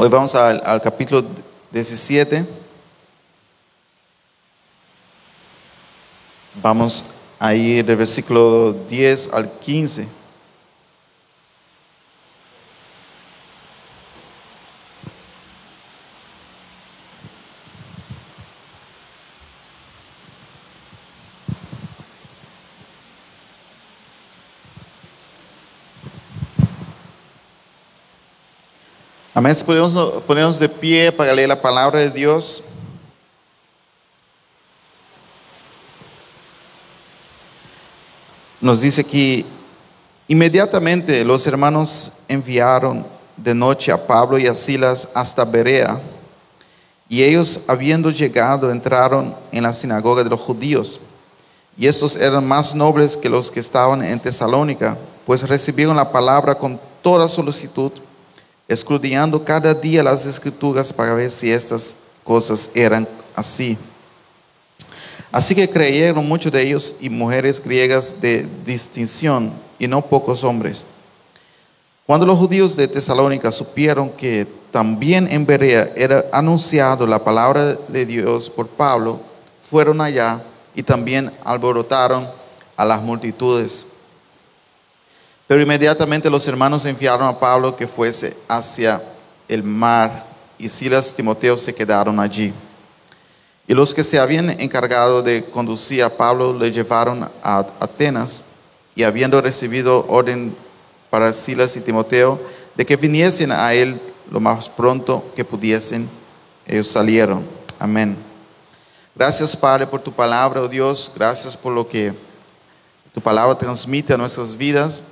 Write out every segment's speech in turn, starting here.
Hoy vamos al, al capítulo 17. Vamos a ir del versículo 10 al 15. Amén. Podemos ponernos de pie para leer la palabra de Dios. Nos dice que inmediatamente los hermanos enviaron de noche a Pablo y a Silas hasta Berea. Y ellos, habiendo llegado, entraron en la sinagoga de los judíos. Y estos eran más nobles que los que estaban en Tesalónica, pues recibieron la palabra con toda solicitud escudriñando cada día las escrituras para ver si estas cosas eran así. Así que creyeron muchos de ellos y mujeres griegas de distinción y no pocos hombres. Cuando los judíos de Tesalónica supieron que también en Berea era anunciado la palabra de Dios por Pablo, fueron allá y también alborotaron a las multitudes. Pero inmediatamente los hermanos enviaron a Pablo que fuese hacia el mar y Silas y Timoteo se quedaron allí. Y los que se habían encargado de conducir a Pablo le llevaron a Atenas y habiendo recibido orden para Silas y Timoteo de que viniesen a él lo más pronto que pudiesen, ellos salieron. Amén. Gracias Padre por tu palabra, oh Dios. Gracias por lo que tu palabra transmite a nuestras vidas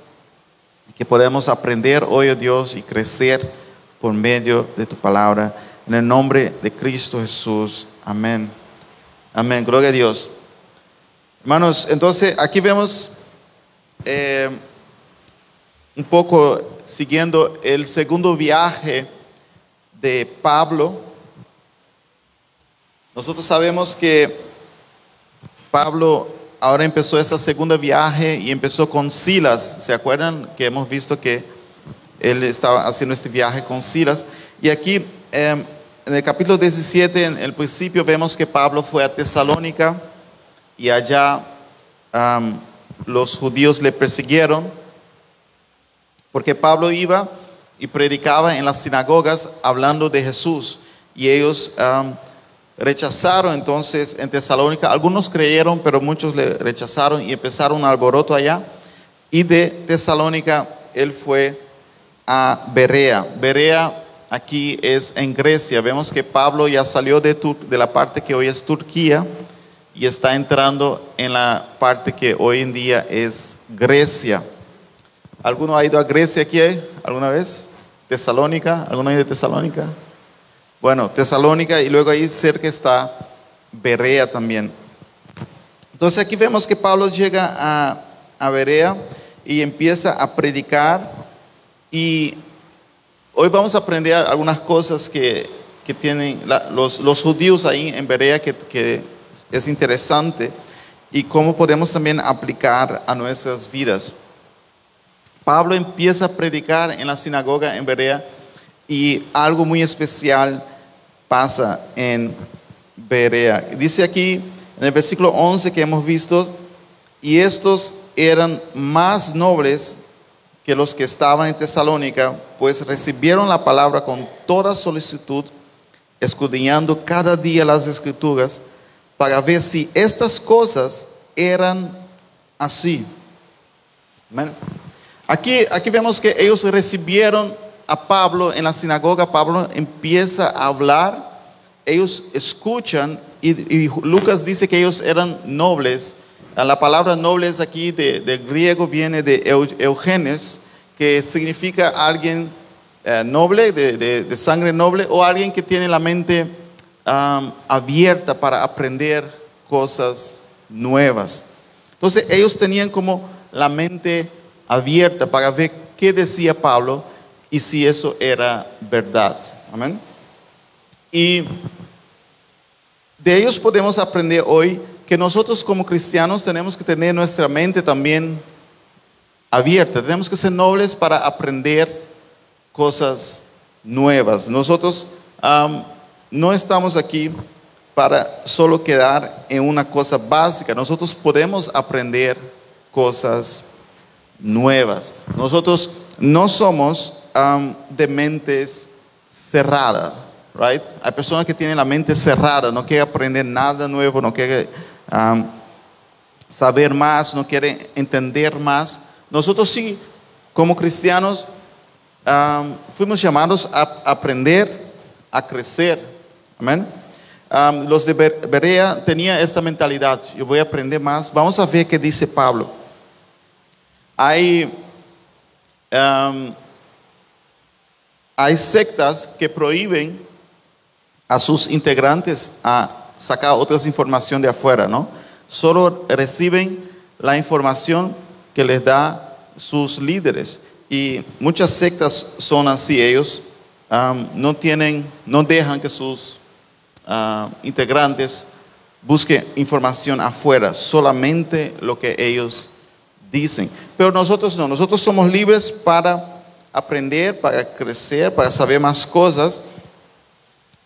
que podemos aprender hoy, oh Dios, y crecer por medio de tu palabra. En el nombre de Cristo Jesús. Amén. Amén. Gloria a Dios. Hermanos, entonces aquí vemos eh, un poco siguiendo el segundo viaje de Pablo. Nosotros sabemos que Pablo ahora empezó esa segunda viaje y empezó con Silas. ¿Se acuerdan que hemos visto que él estaba haciendo este viaje con Silas? Y aquí em, en el capítulo 17, en el principio, vemos que Pablo fue a Tesalónica y allá los judíos le persiguieron porque Pablo iba y predicaba en las sinagogas hablando de Jesús y ellos rechazaron entonces en Tesalónica. Algunos creyeron, pero muchos le rechazaron y empezaron un alboroto allá. Y de Tesalónica él fue a Berea. Berea aquí es en Grecia. Vemos que Pablo ya salió de, de la parte que hoy es Turquía y está entrando en la parte que hoy en día es Grecia. ¿Alguno ha ido a Grecia aquí alguna vez? ¿Tesalónica? ¿Alguno ha ido de Tesalónica? Bueno, Tesalónica y luego ahí cerca está Berea también. Entonces aquí vemos que Pablo llega a, Berea y empieza a predicar y hoy vamos a aprender algunas cosas que, que tienen los, los, judíos ahí en Berea que, que es interesante y cómo podemos también aplicar a nuestras vidas. Pablo empieza a predicar en la sinagoga en Berea y algo muy especial pasa en Berea. Dice aquí en el versículo 11 que hemos visto, y estos eran más nobles que los que estaban en Tesalónica, pues recibieron la palabra con toda solicitud, escudriñando cada día las escrituras, para ver si estas cosas eran así. Aquí, aquí vemos que ellos recibieron a Pablo en la sinagoga, Pablo empieza a hablar, ellos escuchan y, Lucas dice que ellos eran nobles. La palabra nobles aquí de, griego viene de eugenes, que significa alguien eh, noble, de, sangre noble, o alguien que tiene la mente abierta para aprender cosas nuevas. Entonces ellos tenían como la mente abierta para ver qué decía Pablo y si eso era verdad. Amén. Y de ellos podemos aprender hoy que nosotros como cristianos tenemos que tener nuestra mente también abierta. Tenemos que ser nobles para aprender cosas nuevas. Nosotros no estamos aquí para solo quedar en una cosa básica. Nosotros podemos aprender cosas nuevas. Nosotros no somos de mentes cerradas, right? Hay personas que tienen la mente cerrada, no quieren aprender nada nuevo, no quieren saber más, no quieren entender más. Nosotros sí, como cristianos, fuimos llamados a aprender, a crecer. Amén. Am, los de Ber- Berea tenían esta mentalidad. Yo voy a aprender más. Vamos a ver qué dice Pablo. Hay, hay sectas que prohíben a sus integrantes a sacar otras información de afuera, ¿no? Solo reciben la información que les da sus líderes. Y muchas sectas son así, ellos no tienen, no dejan que sus integrantes busquen información afuera, solamente lo que ellos dicen. Pero nosotros no, nosotros somos libres para aprender, para crecer, para saber más cosas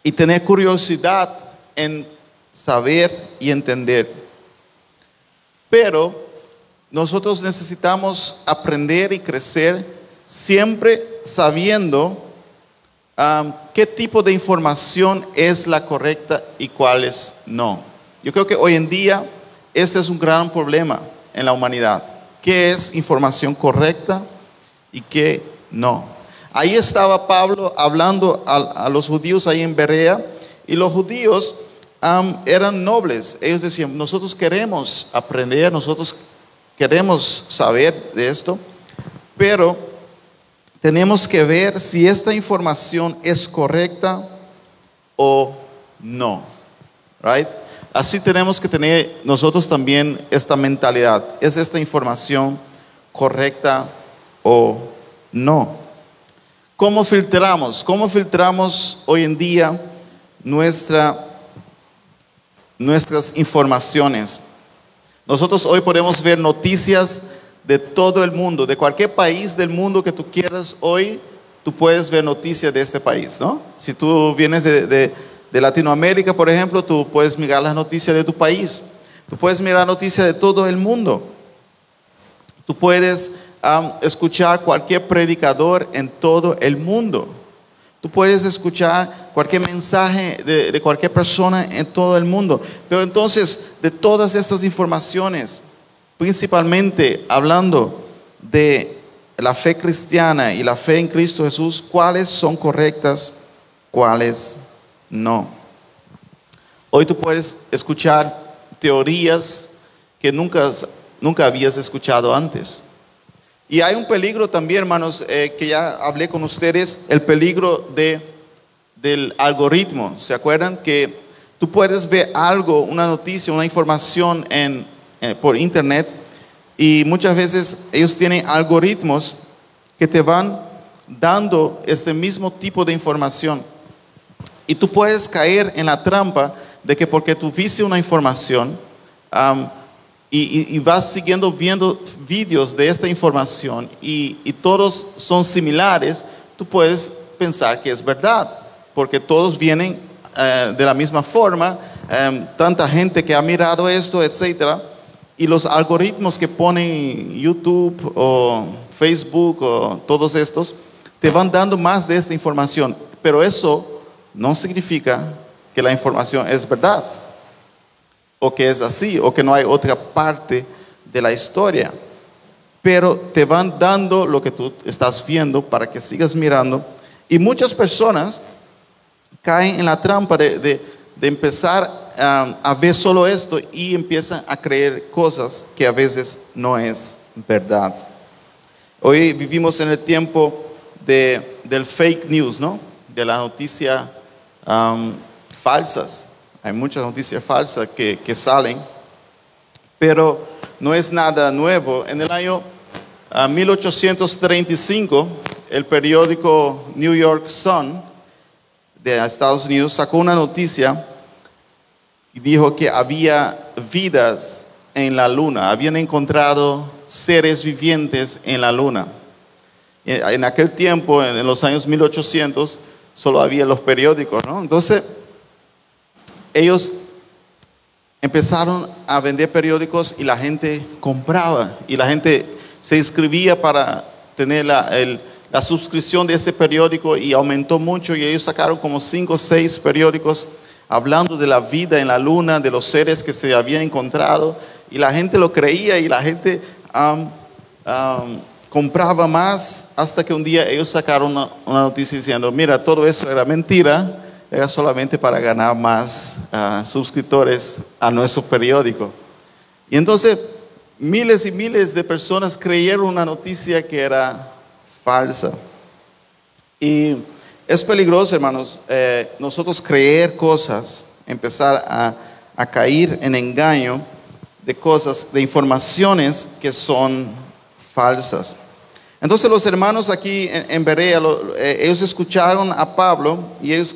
y tener curiosidad en saber y entender. Pero nosotros necesitamos aprender y crecer siempre sabiendo qué tipo de información es la correcta y cuáles no. Yo creo que hoy en día ese es un gran problema en la humanidad. ¿Qué es información correcta y qué no? Ahí estaba Pablo hablando a, los judíos ahí en Berea y los judíos eran nobles. Ellos decían, nosotros queremos aprender, nosotros queremos saber de esto, pero tenemos que ver si esta información es correcta o no. Right? Así tenemos que tener nosotros también esta mentalidad. ¿Es esta información correcta o no? ¿Cómo filtramos? ¿Cómo filtramos hoy en día nuestra, nuestras informaciones? Nosotros hoy podemos ver noticias de todo el mundo, de cualquier país del mundo que tú quieras hoy, tú puedes ver noticias de este país, ¿no? Si tú vienes de, de- de Latinoamérica, por ejemplo, tú puedes mirar las noticias de tu país, tú puedes mirar noticias de todo el mundo, tú puedes am, escuchar cualquier predicador en todo el mundo, tú puedes escuchar cualquier mensaje de, de cualquier persona en todo el mundo, pero entonces de todas estas informaciones, principalmente hablando de la fe cristiana y la fe en Cristo Jesús, cuáles son correctas, cuáles no. Hoy tú puedes escuchar teorías que nunca, nunca habías escuchado antes. Y hay un peligro también, hermanos, eh, que ya hablé con ustedes, el peligro de, del algoritmo. ¿Se acuerdan? Que tú puedes ver algo, una noticia, una información en, eh, por internet y muchas veces ellos tienen algoritmos que te van dando este mismo tipo de información. Y tú puedes caer en la trampa de que porque tú viste una información am, y, y- vas siguiendo viendo vídeos de esta información y, y todos son similares, tú puedes pensar que es verdad, porque todos vienen eh, de la misma forma, em, tanta gente que ha mirado esto, etcétera, y los algoritmos que ponen YouTube o Facebook o todos estos te van dando más de esta información, pero eso no significa que la información es verdad, o que es así, o que no hay otra parte de la historia. Pero te van dando lo que tú estás viendo para que sigas mirando. Y muchas personas caen en la trampa de, de- empezar um, a ver solo esto y empiezan a creer cosas que a veces no es verdad. Hoy vivimos en el tiempo de, del fake news, ¿no? De la noticia um, falsas. Hay muchas noticias falsas que, que salen, pero no es nada nuevo. En el año ah, 1835, el periódico New York Sun de Estados Unidos sacó una noticia y dijo que había vidas en la luna, habían encontrado seres vivientes en la luna. En en aquel tiempo, en los años 1800, solo había los periódicos, ¿no? Entonces, ellos empezaron a vender periódicos y la gente compraba y la gente se inscribía para tener la, la suscripción de ese periódico y aumentó mucho y ellos sacaron como cinco o seis periódicos hablando de la vida en la luna, de los seres que se habían encontrado y la gente lo creía y la gente compraba más hasta que un día ellos sacaron una, una noticia diciendo, mira, todo eso era mentira era solamente para ganar más ah, suscriptores a nuestro periódico. Y entonces miles y miles de personas creyeron una noticia que era falsa. Y es peligroso, hermanos, eh, nosotros creer cosas, empezar a, caer en engaño de cosas, de informaciones que son falsas. Entonces los hermanos aquí en, Berea, eh, ellos escucharon a Pablo y ellos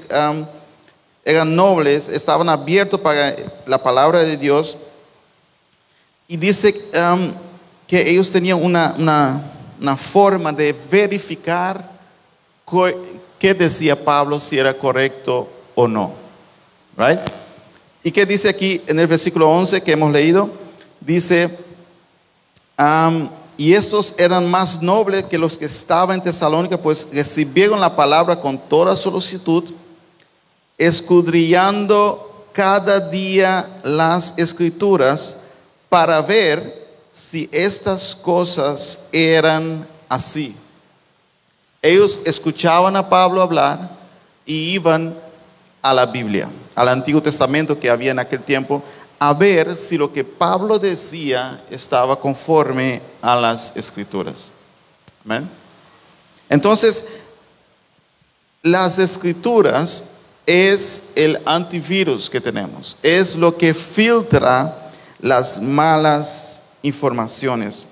eran nobles, estaban abiertos para la palabra de Dios. Y dice que ellos tenían una, forma de verificar qué decía Pablo, si era correcto o no. Right? ¿Y qué dice aquí en el versículo 11 que hemos leído? Dice, y estos eran más nobles que los que estaban en Tesalónica, pues recibieron la palabra con toda solicitud, escudriñando cada día las escrituras para ver si estas cosas eran así. Ellos escuchaban a Pablo hablar y iban a la Biblia, al Antiguo Testamento que había en aquel tiempo, a ver si lo que Pablo decía estaba conforme a las escrituras. Entonces, las escrituras es el antivirus que tenemos, es lo que filtra las malas informaciones,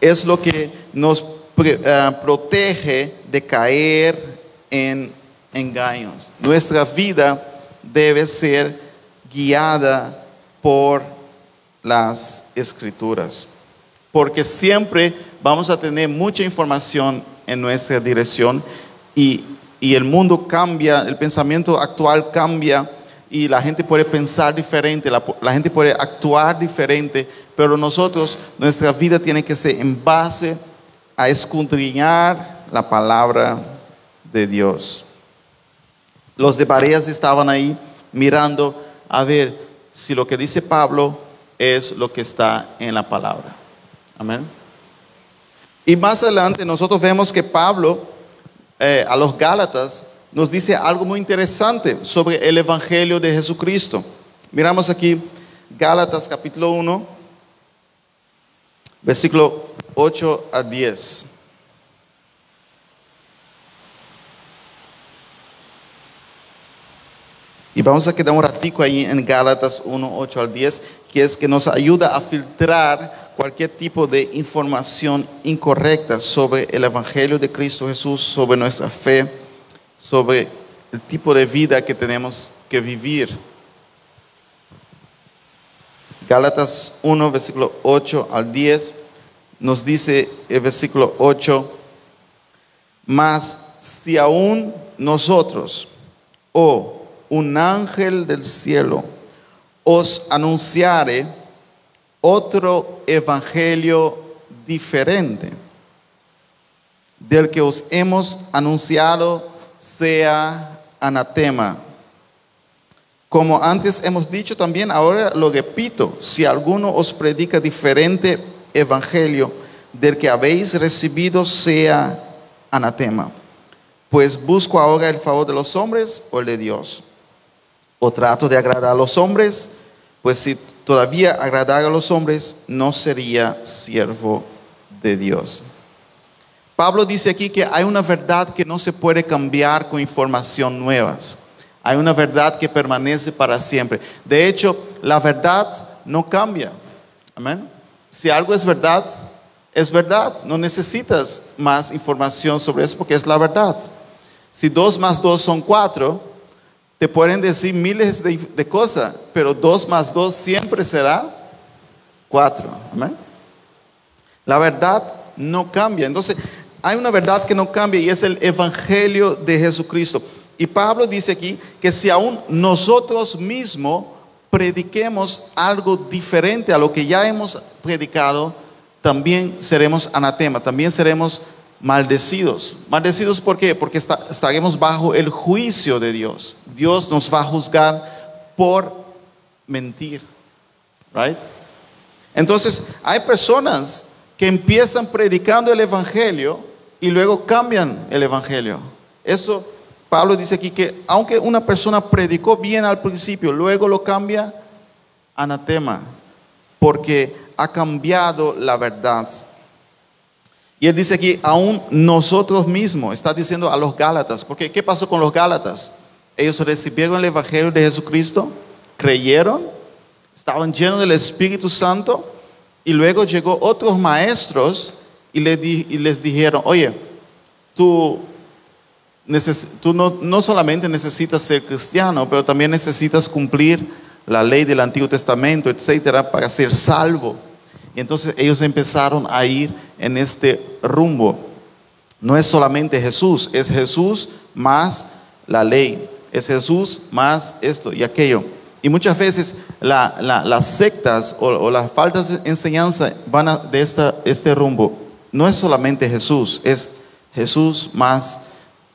es lo que nos eh, protege de caer en engaños. Nuestra vida debe ser guiada por las escrituras. Porque siempre vamos a tener mucha información en nuestra dirección y, el mundo cambia, el pensamiento actual cambia y la gente puede pensar diferente, la, la, gente puede actuar diferente, pero nosotros, nuestra vida tiene que ser en base a escudriñar la palabra de Dios. Los de Bareas estaban ahí mirando a ver si lo que dice Pablo es lo que está en la palabra. Amén. Y más adelante nosotros vemos que Pablo eh, a los Gálatas nos dice algo muy interesante sobre el Evangelio de Jesucristo. Miramos aquí Gálatas capítulo 1, versículo 8 a 10. Y vamos a quedar un ratico ahí en Gálatas 1, 8 al 10, que es que nos ayuda a filtrar cualquier tipo de información incorrecta sobre el Evangelio de Cristo Jesús, sobre nuestra fe, sobre el tipo de vida que tenemos que vivir. Gálatas 1, versículo 8 al 10, nos dice el versículo 8, mas si aún nosotros, o un ángel del cielo os anunciare otro evangelio diferente del que os hemos anunciado sea anatema. Como antes hemos dicho también, ahora lo repito, si alguno os predica diferente evangelio del que habéis recibido sea anatema. Pues busco ahora el favor de los hombres o el de Dios o trato de agradar a los hombres, pues si todavía agradar a los hombres, no sería siervo de Dios. Pablo dice aquí que hay una verdad que no se puede cambiar con información nuevas. Hay una verdad que permanece para siempre. De hecho, la verdad no cambia. Amén. Si algo es verdad, es verdad. No necesitas más información sobre eso porque es la verdad. Si dos más dos son cuatro, te pueden decir miles de, cosas, pero dos más dos siempre será cuatro. La verdad no cambia. Entonces, hay una verdad que no cambia y es el Evangelio de Jesucristo. Y Pablo dice aquí que si aún nosotros mismos prediquemos algo diferente a lo que ya hemos predicado, también seremos anatema, también seremos maldecidos. Maldecidos ¿por qué? Porque estaremos bajo el juicio de Dios. Dios nos va a juzgar por mentir. Right? Entonces, hay personas que empiezan predicando el evangelio y luego cambian el evangelio. Eso Pablo dice aquí que aunque una persona predicó bien al principio, luego lo cambia anatema, porque ha cambiado la verdad. Y él dice aquí, aún nosotros mismos, está diciendo a los Gálatas, porque ¿qué pasó con los Gálatas? Ellos recibieron el Evangelio de Jesucristo, creyeron, estaban llenos del Espíritu Santo, y luego llegó otros maestros y les, y les dijeron, oye, tú, tú no, no solamente necesitas ser cristiano, pero también necesitas cumplir la ley del Antiguo Testamento, etcétera, para ser salvo. Entonces ellos empezaron a ir en este rumbo. No es solamente Jesús, es Jesús más la ley, es Jesús más esto y aquello. Y muchas veces las sectas o, las faltas de enseñanza van de esta, este rumbo. No es solamente Jesús, es Jesús más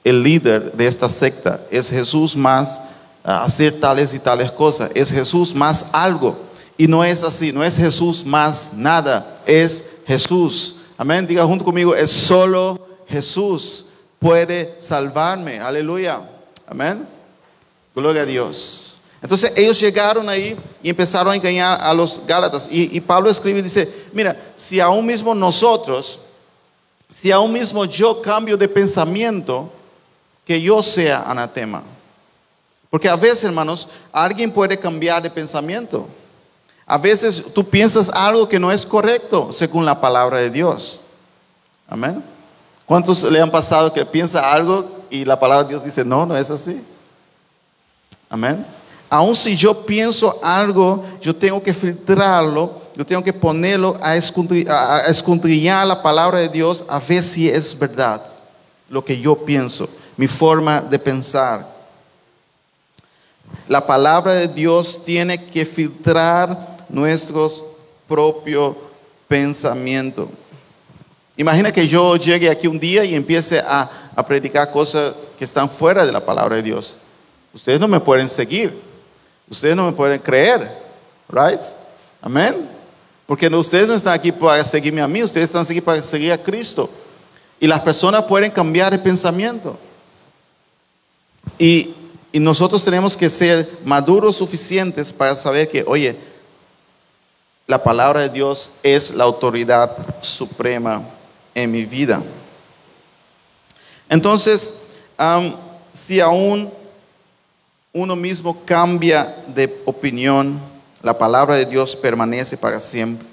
el líder de esta secta, es Jesús más hacer tales y tales cosas, es Jesús más algo. Y no es así, no es Jesús más nada, es Jesús. Amén, diga junto conmigo, es solo Jesús puede salvarme. Aleluya. Amén. Gloria a Dios. Entonces ellos llegaron ahí y empezaron a engañar a los Gálatas. Y, y, Pablo escribe y dice, mira, si aún mismo nosotros, si aún mismo yo cambio de pensamiento, que yo sea anatema. Porque a veces, hermanos, alguien puede cambiar de pensamiento. A veces tú piensas algo que no es correcto según la palabra de Dios. Amén. ¿Cuántos le han pasado que piensa algo y la palabra de Dios dice, no, no es así? Amén. Aun si yo pienso algo, yo tengo que filtrarlo, yo tengo que ponerlo a escondrillar la palabra de Dios a ver si es verdad lo que yo pienso, mi forma de pensar. La palabra de Dios tiene que filtrar nuestros propios pensamientos. Imagina que yo llegue aquí un día y empiece a, a predicar cosas que están fuera de la palabra de Dios. Ustedes no me pueden seguir. Ustedes no me pueden creer. Right? Amén. Porque ustedes no están aquí para seguirme a mí, ustedes están aquí para seguir a Cristo. Y las personas pueden cambiar el pensamiento. Y, y nosotros tenemos que ser maduros suficientes para saber que, oye, la palabra de Dios es la autoridad suprema en mi vida. Entonces, si aún uno mismo cambia de opinión, la palabra de Dios permanece para siempre.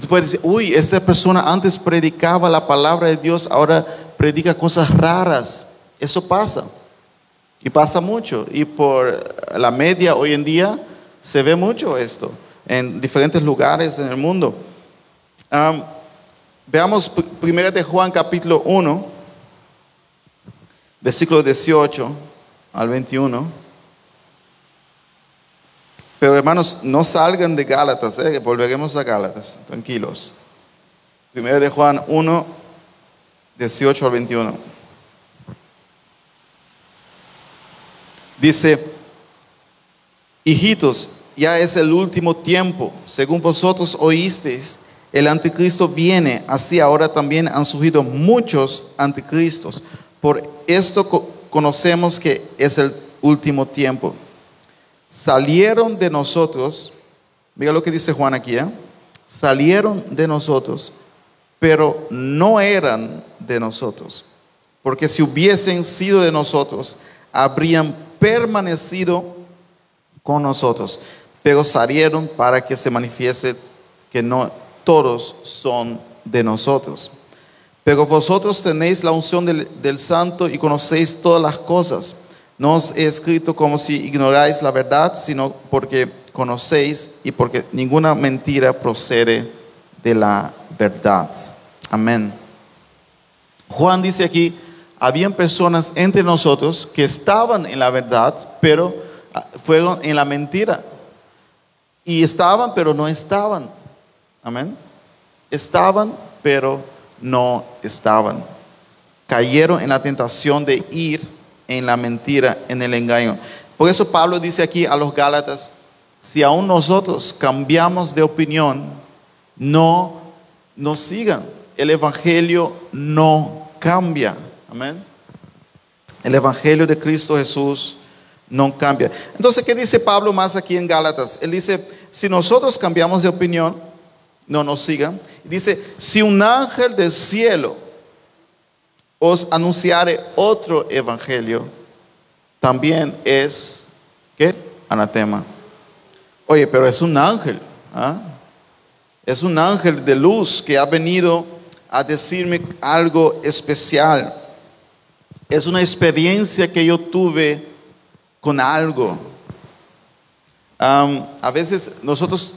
Tú puedes decir, uy, esta persona antes predicaba la palabra de Dios, ahora predica cosas raras. Eso pasa. Y pasa mucho. Y por la media hoy en día se ve mucho esto en diferentes lugares en el mundo. veamos primero de Juan capítulo 1, versículo 18 al 21. Pero hermanos, no salgan de Gálatas, ¿eh? volveremos a Gálatas, tranquilos. Primero de Juan 1, 18 al 21. Dice, hijitos, ya es el último tiempo. Según vosotros oísteis, el anticristo viene, así ahora también han surgido muchos anticristos. Por esto conocemos que es el último tiempo. Salieron de nosotros, mira lo que dice Juan aquí, ¿eh? salieron de nosotros, pero no eran de nosotros. Porque si hubiesen sido de nosotros, habrían permanecido con nosotros pero salieron para que se manifieste que no todos son de nosotros. Pero vosotros tenéis la unción del, santo y conocéis todas las cosas. No os he escrito como si ignoráis la verdad, sino porque conocéis y porque ninguna mentira procede de la verdad. Amén. Juan dice aquí, habían personas entre nosotros que estaban en la verdad, pero ah, fueron en la mentira. Y estaban, pero no estaban. Amén. Estaban, pero no estaban. Cayeron en la tentación de ir en la mentira, en el engaño. Por eso Pablo dice aquí a los Gálatas, si aún nosotros cambiamos de opinión, no nos sigan. El Evangelio no cambia. Amén. El Evangelio de Cristo Jesús no cambia. Entonces, ¿qué dice Pablo más aquí en Gálatas? Él dice, si nosotros cambiamos de opinión, no nos sigan. Dice, si un ángel del cielo os anunciare otro evangelio, también es, ¿qué? Anatema. Oye, pero es un ángel. ¿ah? Es un ángel de luz que ha venido a decirme algo especial. Es una experiencia que yo tuve con algo. a veces nosotros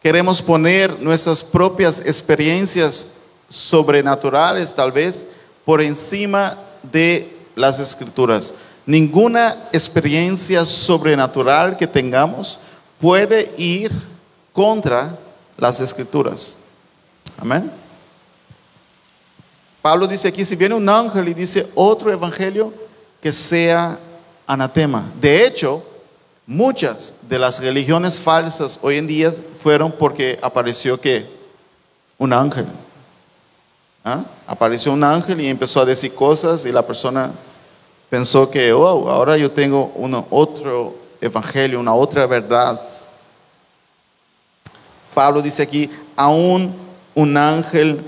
queremos poner nuestras propias experiencias sobrenaturales, tal vez, por encima de las escrituras. Ninguna experiencia sobrenatural que tengamos puede ir contra las escrituras. Amén. Pablo dice aquí, si viene un ángel y dice otro evangelio, que sea anatema. De hecho, muchas de las religiones falsas hoy en día fueron porque apareció un ángel. ¿Ah? Apareció un ángel y empezó a decir cosas y la persona pensó que, oh, ahora yo tengo uno, otro evangelio, una otra verdad. Pablo dice aquí, aún un ángel,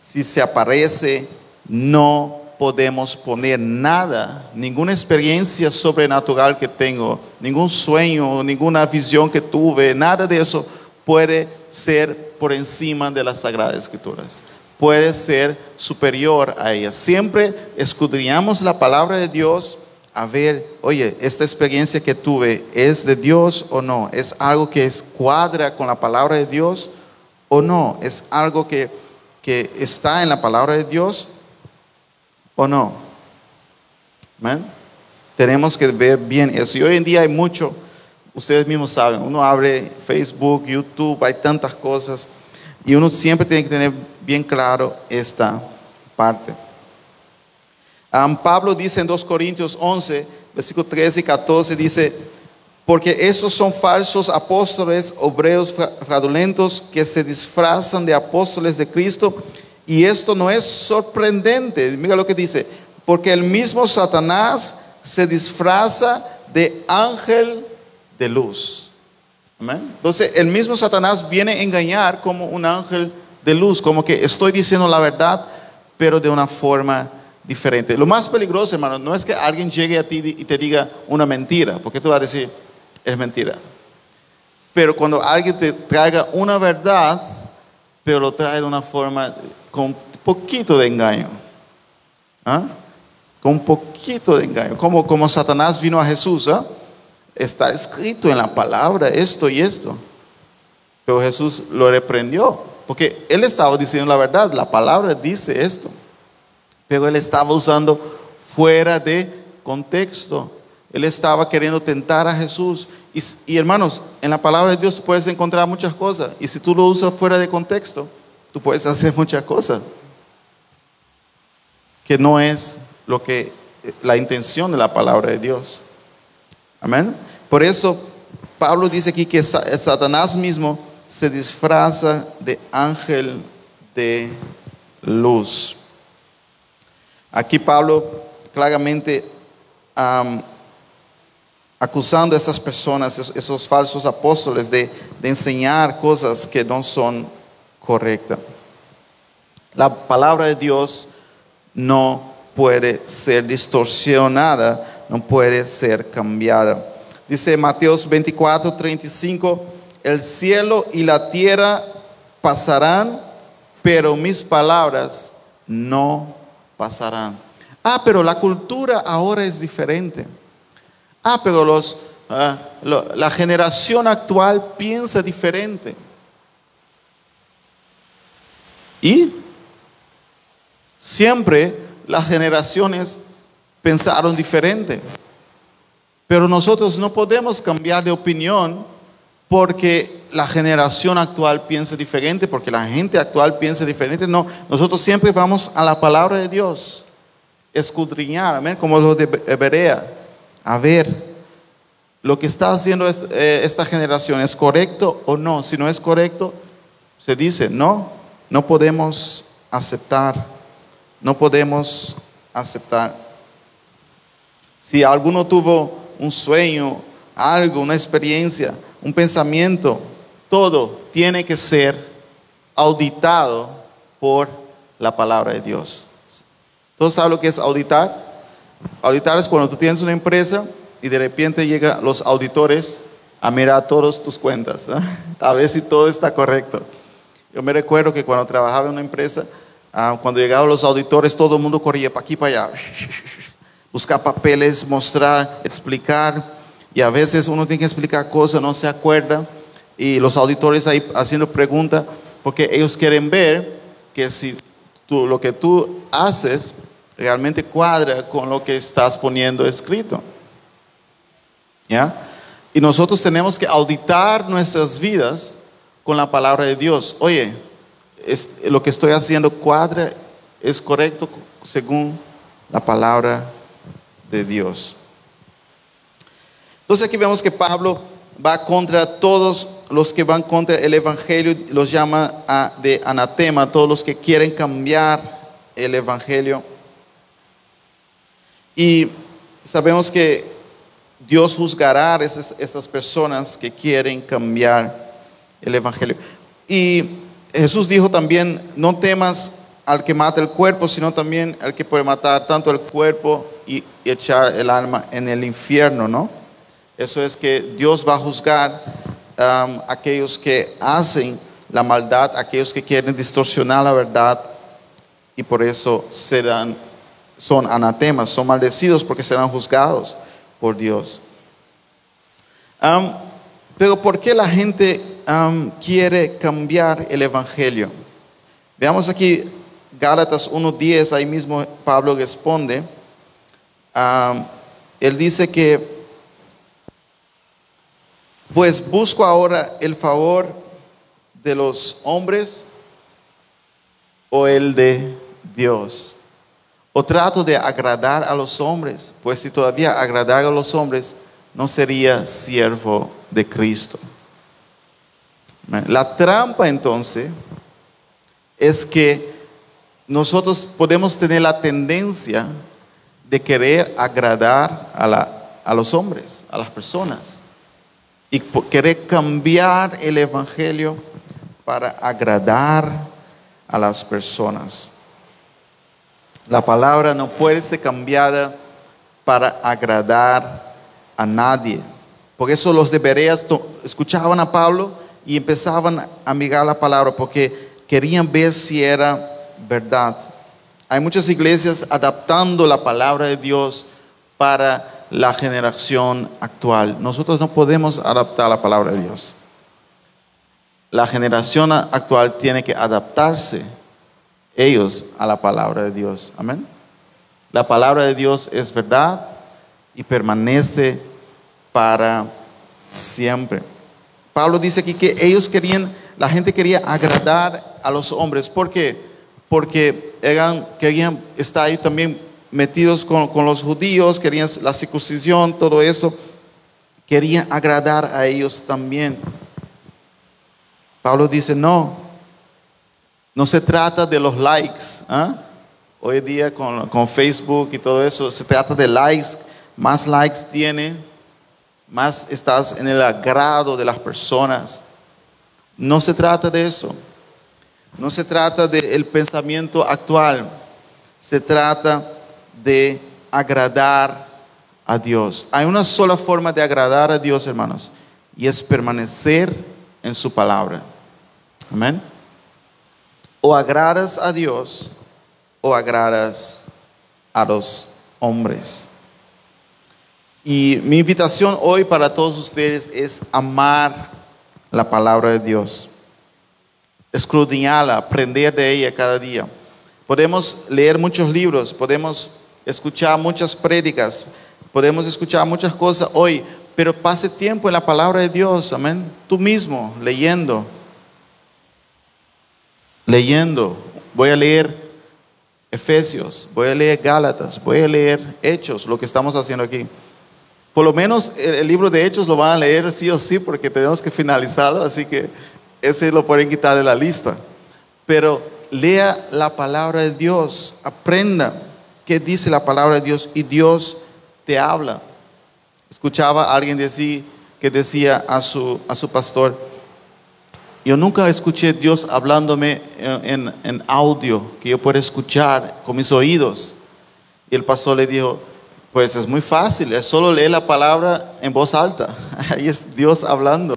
si se aparece, no podemos poner nada, ninguna experiencia sobrenatural que tengo, ningún sueño, ninguna visión que tuve, nada de eso puede ser por encima de las Sagradas Escrituras. Puede ser superior a ellas. Siempre escudriñamos la palabra de Dios a ver, oye, esta experiencia que tuve es de Dios o no, es algo que es cuadra con la palabra de Dios o no, es algo que, que está en la palabra de Dios o no. Tenemos que ver bien eso. Y hoy en día hay mucho, ustedes mismos saben, uno abre Facebook, YouTube, hay tantas cosas y uno siempre tiene que tener bien claro esta parte. Pablo dice en 2 Corintios 11, versículo 13 y 14, dice, porque esos son falsos apóstoles, obreros fraudulentos que se disfrazan de apóstoles de Cristo. Y esto no es sorprendente. Mira lo que dice, porque el mismo Satanás se disfraza de ángel de luz. Entonces, el mismo Satanás viene a engañar como un ángel de luz, como que estoy diciendo la verdad, pero de una forma diferente. Lo más peligroso, hermano, no es que alguien llegue a ti y te diga una mentira, porque tú vas a decir, es mentira. Pero cuando alguien te traiga una verdad, pero lo trae de una forma con un poquito de engaño. ¿ah? Con un poquito de engaño. Como, como Satanás vino a Jesús. ¿ah? Está escrito en la palabra esto y esto. Pero Jesús lo reprendió. Porque él estaba diciendo la verdad. La palabra dice esto pero él estaba usando fuera de contexto. Él estaba queriendo tentar a Jesús. Y, hermanos, en la palabra de Dios puedes encontrar muchas cosas. Y si tú lo usas fuera de contexto, tú puedes hacer muchas cosas. Que no es lo que la intención de la palabra de Dios. Amén. Por eso Pablo dice aquí que Satanás mismo se disfraza de ángel de luz. Aquí Pablo claramente acusando a esas personas, esos, falsos apóstoles, de, enseñar cosas que no son correctas. La palabra de Dios no puede ser distorsionada, no puede ser cambiada. Dice Mateos 24, 35, el cielo y la tierra pasarán, pero mis palabras no pasarán. Ah, pero la cultura ahora es diferente. Ah, pero los, ah, la generación actual piensa diferente. ¿Y? Siempre las generaciones pensaron diferente. Pero nosotros no podemos cambiar de opinión porque la generación actual piensa diferente, porque la gente actual piensa diferente. No, nosotros siempre vamos a la palabra de Dios, escudriñar, amén, como los de Berea, a ver lo que está haciendo eh, esta generación es correcto o no. Si no es correcto, se dice, no, no podemos aceptar, no podemos aceptar. Si alguno tuvo un sueño, algo, una experiencia, un pensamiento, todo tiene que ser auditado por la palabra de Dios. ¿Todos saben lo que es auditar? Auditar es cuando tú tienes una empresa y de repente llegan los auditores a mirar todas tus cuentas, a ver si todo está correcto. Yo me recuerdo que cuando trabajaba en una empresa, ah, cuando llegaban los auditores, todo el mundo corría para aquí, para allá buscar papeles, mostrar, explicar. Y a veces uno tiene que explicar cosas, no se acuerda. Y los auditores ahí haciendo preguntas, porque ellos quieren ver que si tú, lo que tú haces realmente cuadra con lo que estás poniendo escrito. ¿Ya? Y nosotros tenemos que auditar nuestras vidas con la palabra de Dios. Oye, lo que estoy haciendo cuadra, es correcto según la palabra de Dios. Entonces aquí vemos que Pablo va contra todos los que van contra el Evangelio, los llama de anatema, todos los que quieren cambiar el Evangelio. Y sabemos que Dios juzgará a esas, personas que quieren cambiar el Evangelio. Y Jesús dijo también, no temas al que mata el cuerpo, sino también al que puede matar tanto el cuerpo y, echar el alma en el infierno, ¿no? Eso es que Dios va a juzgar a um, aquellos que hacen la maldad, aquellos que quieren distorsionar la verdad y por eso serán, son anatemas, son maldecidos porque serán juzgados por Dios. Pero ¿por qué la gente quiere cambiar el Evangelio? Veamos aquí Gálatas 1.10, ahí mismo Pablo responde él dice que, pues busco ahora el favor de los hombres o el de Dios. O trato de agradar a los hombres, pues si todavía agradar a los hombres, no sería siervo de Cristo. La trampa entonces es que nosotros podemos tener la tendencia de querer agradar a, los hombres, a las personas, y querer cambiar el Evangelio para agradar a las personas. La palabra no puede ser cambiada para agradar a nadie. Por eso los de Bereas escuchaban a Pablo y empezaban a mirar la palabra porque querían ver si era verdad. Hay muchas iglesias adaptando la palabra de Dios para la generación actual. Nosotros no podemos adaptar la palabra de Dios. La generación actual tiene que adaptarse ellos a la palabra de Dios. Amén. La palabra de Dios es verdad y permanece para siempre. Pablo dice aquí que ellos querían, la gente quería agradar a los hombres. ¿Por qué? porque eran, querían estar ahí también metidos con, los judíos, querían la circuncisión, todo eso, querían agradar a ellos también. Pablo dice, no, no se trata de los likes. ¿ah? Hoy día con, con, Facebook y todo eso, se trata de likes. Más likes tiene, más estás en el agrado de las personas. No se trata de eso. No se trata del pensamiento actual, se trata de agradar a Dios. Hay una sola forma de agradar a Dios, hermanos, y es permanecer en su palabra. Amén. O agradas a Dios o agradas a los hombres. Y mi invitación hoy para todos ustedes es amar la palabra de Dios escudriñarla, aprender de ella cada día. Podemos leer muchos libros, podemos escuchar muchas prédicas, podemos escuchar muchas cosas hoy, pero pase tiempo en la palabra de Dios, amén. Tú mismo, leyendo, leyendo. Voy a leer Efesios, voy a leer Gálatas, voy a leer Hechos, lo que estamos haciendo aquí. Por lo menos el, libro de Hechos lo van a leer sí o sí porque tenemos que finalizarlo, así que ese lo pueden quitar de la lista. Pero lea la palabra de Dios, aprenda qué dice la palabra de Dios y Dios te habla. Escuchaba a alguien decir que decía a su, a su pastor, yo nunca escuché Dios hablándome en, en, audio, que yo pueda escuchar con mis oídos. Y el pastor le dijo, pues es muy fácil, es solo leer la palabra en voz alta. Ahí es Dios hablando,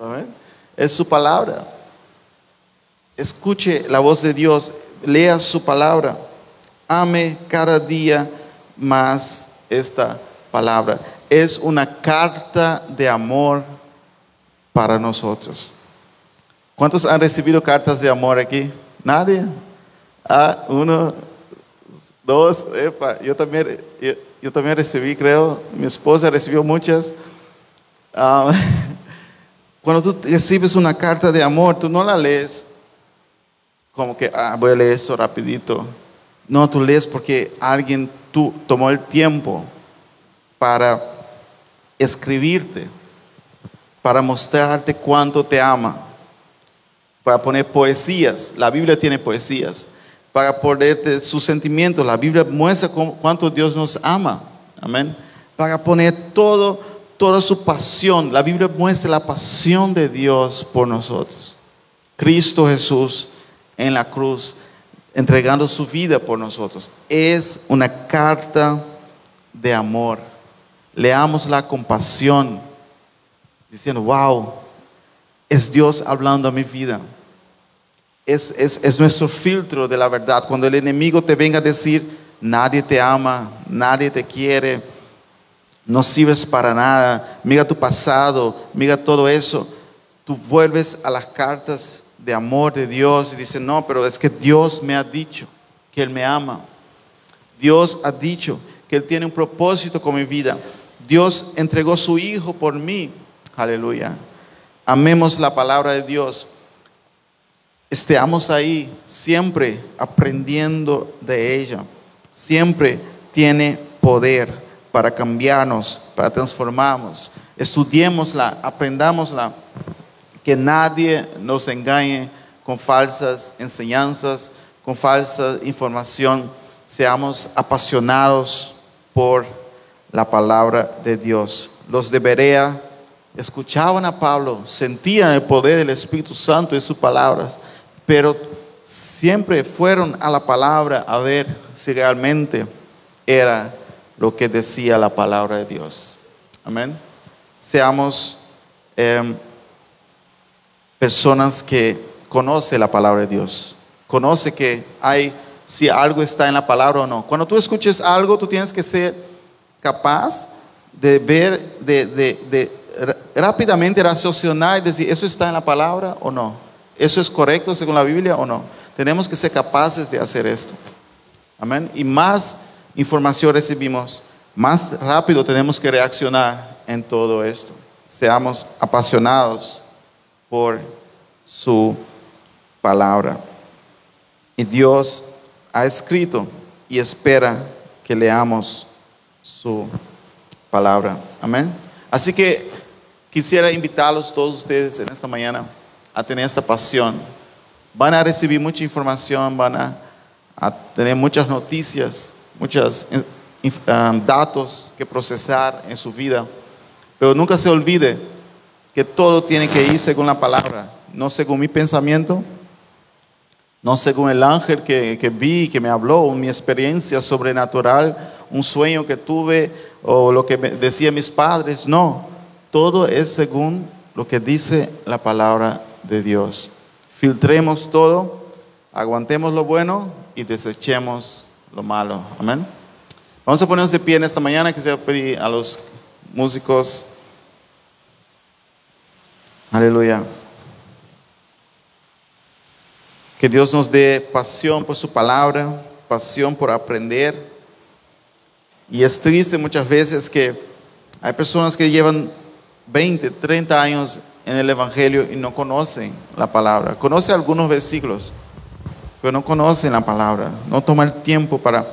es su palabra. Escuche la voz de Dios, lea su palabra, ame cada día más esta palabra. Es una carta de amor para nosotros. ¿Cuántos han recibido cartas de amor aquí? ¿Nadie? Ah, uno, dos, epa, yo también yo también recibí, creo, mi esposa recibió muchas. Ah, cuando tú recibes una carta de amor, tú no la lees como que, ah, voy a leer eso rapidito. No, tú lees porque alguien tú, tomó el tiempo para escribirte, para mostrarte cuánto te ama, para poner poesías. La Biblia tiene poesías para ponerte sus sentimientos. La Biblia muestra cuánto Dios nos ama. Amén. Para poner todo, toda su pasión. La Biblia muestra la pasión de Dios por nosotros. Cristo Jesús en la cruz, entregando su vida por nosotros. Es una carta de amor. Leamos la compasión, diciendo, wow, es Dios hablando a mi vida es, nuestro filtro de la verdad. Cuando el enemigo te venga a decir, nadie te ama, nadie te quiere, no sirves para nada, mira tu pasado, mira todo eso, tú vuelves a las cartas de amor de Dios y dices, no, pero es que Dios me ha dicho que Él me ama. Dios ha dicho que Él tiene un propósito con mi vida. Dios entregó su Hijo por mí. Aleluya. Amemos la palabra de Dios estemos ahí siempre aprendiendo de ella. Siempre tiene poder para cambiarnos, para transformarnos. Estudiémosla, aprendámosla. Que nadie nos engañe con falsas enseñanzas, con falsa información. Seamos apasionados por la palabra de Dios. Los de Berea escuchaban a Pablo, sentían el poder del Espíritu Santo en sus palabras pero siempre fueron a la palabra a ver si realmente era lo que decía la palabra de Dios. Amén. Seamos em, personas que conocen la palabra de Dios. Conoce que hay, si algo está en la palabra o no. Cuando tú escuches algo, tú tienes que ser capaz de ver, de, de, de rápidamente racionar y decir, ¿eso está en la palabra o no? ¿Eso es correcto según la Biblia o no? Tenemos que ser capaces de hacer esto. Amén. Y más información recibimos, más rápido tenemos que reaccionar en todo esto. Seamos apasionados por su palabra. Y Dios ha escrito y espera que leamos su palabra. Amén. Así que quisiera invitarlos todos ustedes en esta mañana a tener esta pasión. Van a recibir mucha información, van a, tener muchas noticias, muchos um, datos que procesar en su vida. Pero nunca se olvide que todo tiene que ir según la palabra, no según mi pensamiento, no según el ángel que, que vi, que me habló, mi experiencia sobrenatural, un sueño que tuve o lo que decían mis padres. No, todo es según lo que dice la palabra de Dios. Filtremos todo, aguantemos lo bueno y desechemos lo malo. Amén. Vamos a ponernos de pie en esta mañana. Quisiera pedir a los músicos. Aleluya. Que Dios nos dé pasión por su palabra, pasión por aprender. Y es triste muchas veces que hay personas que llevan 20, 30 años en el Evangelio y no conocen la palabra. Conocen algunos versículos, pero no conocen la palabra. No toman el tiempo para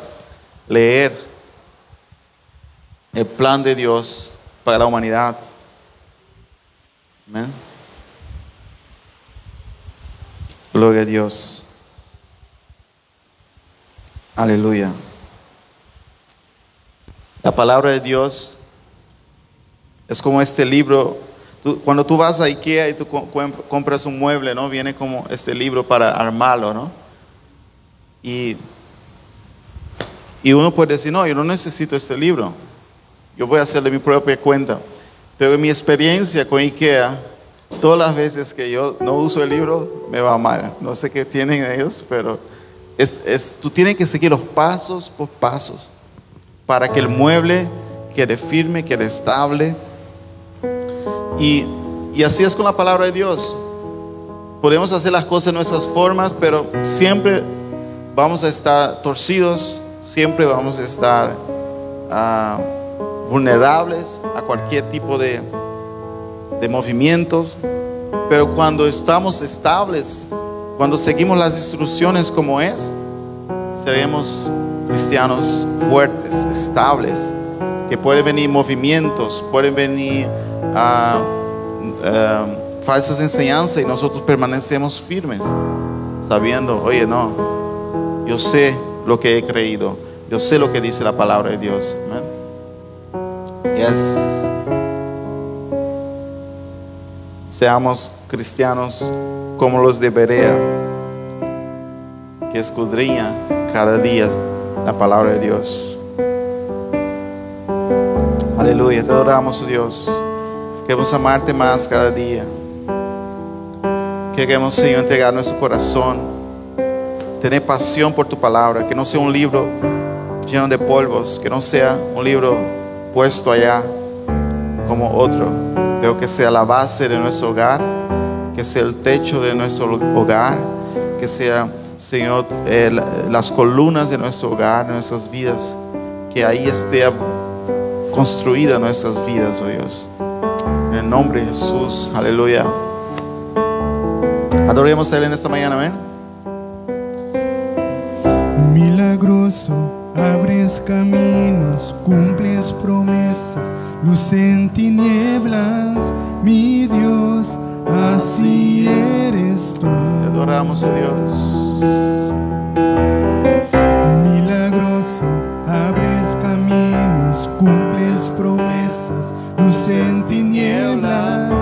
leer el plan de Dios para la humanidad. Amén. Gloria a Dios. Aleluya. La palabra de Dios es como este libro. cuando tú vas a Ikea y tú compras un mueble, ¿no? Viene como este libro para armarlo, ¿no? Y, y uno puede decir, no, yo no necesito este libro. Yo voy a hacer de mi propia cuenta. Pero en mi experiencia con Ikea, todas las veces que yo no uso el libro, me va mal. No sé qué tienen ellos, pero es, tú tienes que seguir los pasos por pasos para que el mueble quede firme, quede estable. Y, así es con la palabra de Dios. Podemos hacer las cosas en nuestras formas, pero siempre vamos a estar torcidos, siempre vamos a estar ah, vulnerables a cualquier tipo de, de movimientos. Pero cuando estamos estables, cuando seguimos las instrucciones como es, seremos cristianos fuertes, estables, que pueden venir movimientos, pueden venir ah, ah, falsas enseñanzas y nosotros permanecemos firmes, sabiendo, oye, no, yo sé lo que he creído, yo sé lo que dice la palabra de Dios. Seamos cristianos como los de Berea, que escudriña cada día la palabra de Dios. Aleluya, te adoramos, oh Dios. Queremos amarte más cada día. Queremos, Señor, entregar nuestro corazón, tener pasión por tu palabra, que no sea un libro lleno de polvos, que no sea un libro puesto allá como otro, pero que sea la base de nuestro hogar que sea el techo de nuestro hogar, que sea, Señor, eh, las columnas de nuestro hogar, de nuestras vidas, que ahí esté construida nuestras vidas, oh Dios. En el nombre de Jesús, aleluya. Adoremos a Él en esta mañana, amén. Milagroso, abres caminos, cumples promesas, luz en tinieblas, mi Dios así eres tú. Te adoramos, oh Dios. Cumples promesas, luz en tinieblas,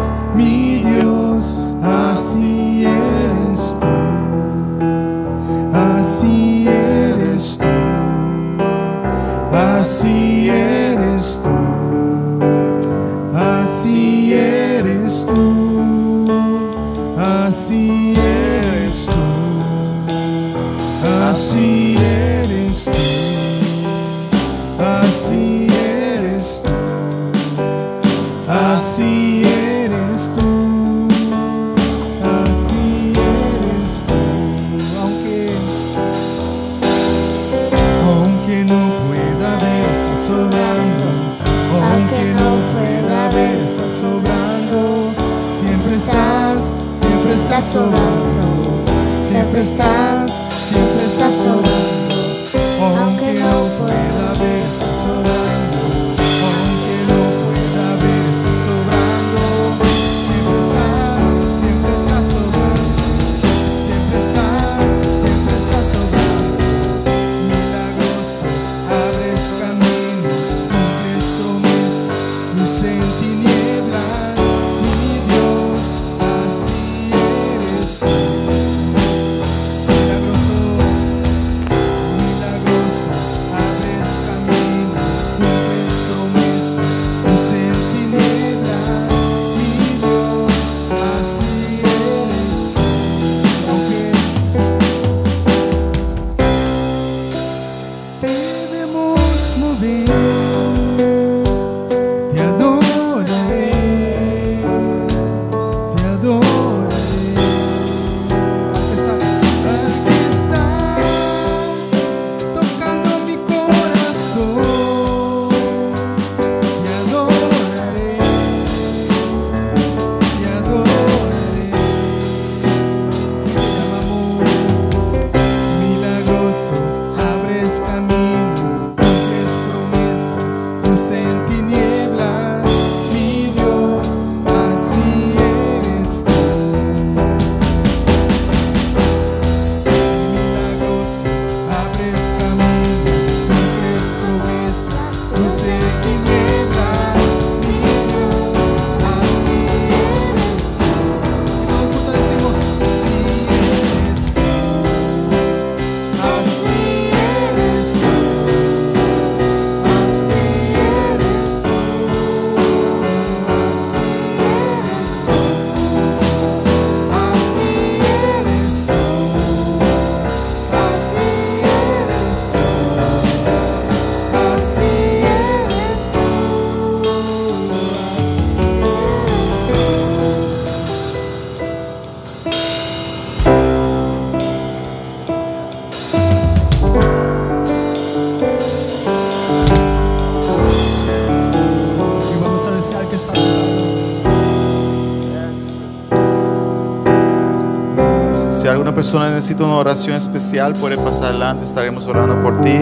necesita una oración especial, puede pasar adelante, estaremos orando por ti.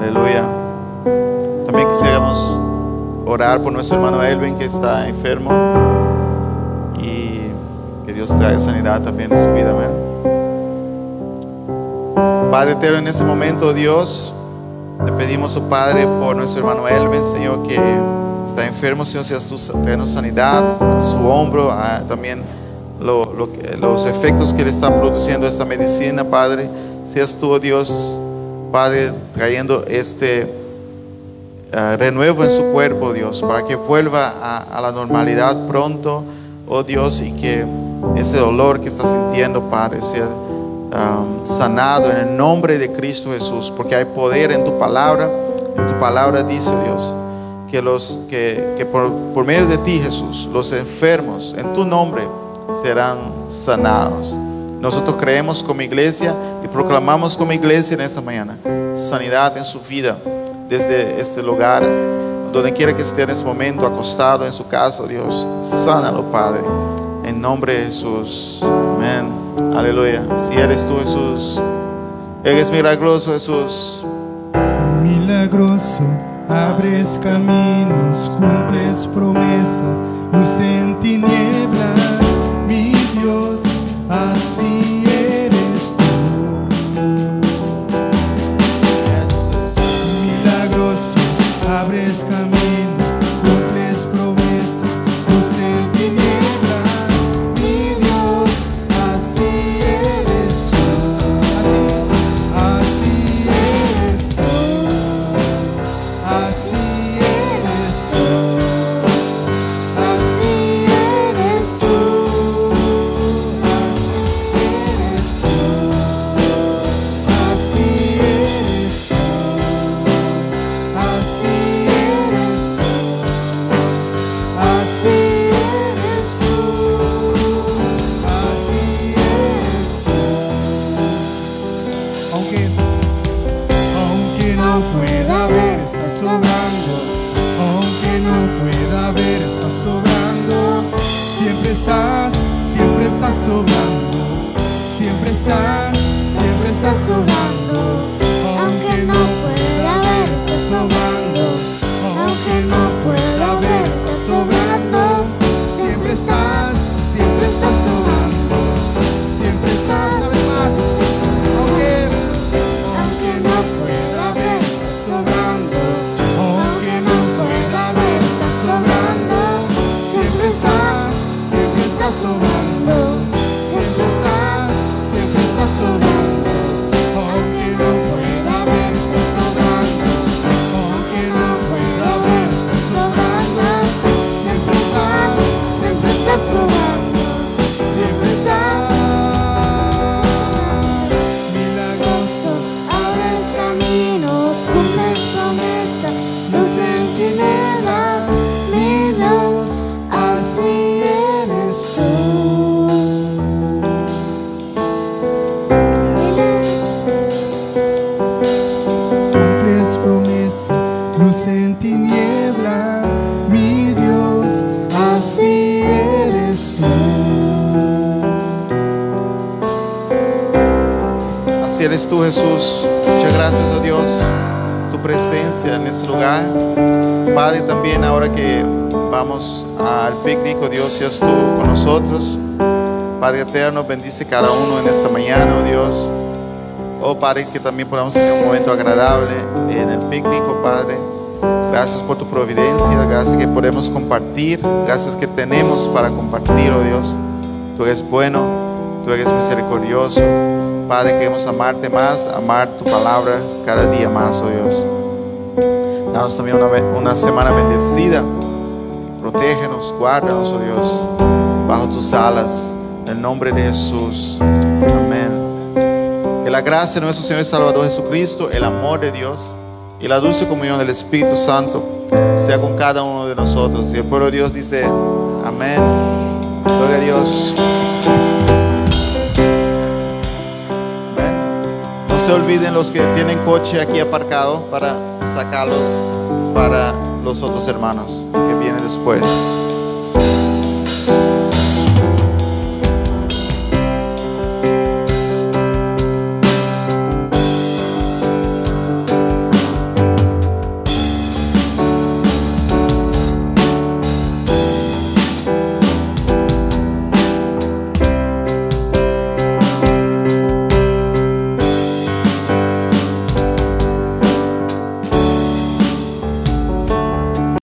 Aleluya. También quisiéramos orar por nuestro hermano Elvin que está enfermo y que Dios traiga sanidad también en su vida. Amén. Padre eterno, en este momento, Dios, te pedimos, oh Padre, por nuestro hermano Elvin, Señor, que está enfermo, Señor, seas tú sanidad a su hombro, a- también los efectos que le está produciendo esta medicina, Padre. Seas tú, oh Dios, Padre, trayendo este ah, renuevo en su cuerpo, Dios, para que vuelva a, la normalidad pronto, oh Dios, y que ese dolor que está sintiendo, Padre, sea um, sanado en el nombre de Cristo Jesús, porque hay poder en tu palabra. En tu palabra dice Dios que, los, que por, por medio de ti, Jesús, los enfermos en tu nombre serán sanados. Nosotros creemos como iglesia y proclamamos como iglesia en esta mañana sanidad en su vida desde este lugar, donde quiera que esté en este momento, acostado en su casa, Dios, sánalo, Padre, en nombre de Jesús. Amén. Aleluya. Si eres tú, Jesús, eres milagroso, Jesús. Milagroso, abres caminos, cumples promesas, luz en sobrando. Dios, seas tú con nosotros. Padre eterno, bendice cada uno en esta mañana, oh Dios. Oh Padre, que también podamos tener un momento agradable en el picnic, oh Padre. Gracias por tu providencia, gracias que podemos compartir, gracias que tenemos para compartir, oh Dios. Tú eres bueno, tú eres misericordioso. Padre, queremos amarte más, amar tu palabra cada día más, oh Dios. Danos también una semana bendecida. Protégenos, guárdanos, oh Dios, bajo tus alas, en el nombre de Jesús. Amén. Que la gracia de nuestro Señor y Salvador Jesucristo, el amor de Dios y la dulce comunión del Espíritu Santo sea con cada uno de nosotros. Y el pueblo de Dios dice, amén. Gloria a Dios. No se olviden los que tienen coche aquí aparcado para sacarlo para los otros hermanos después.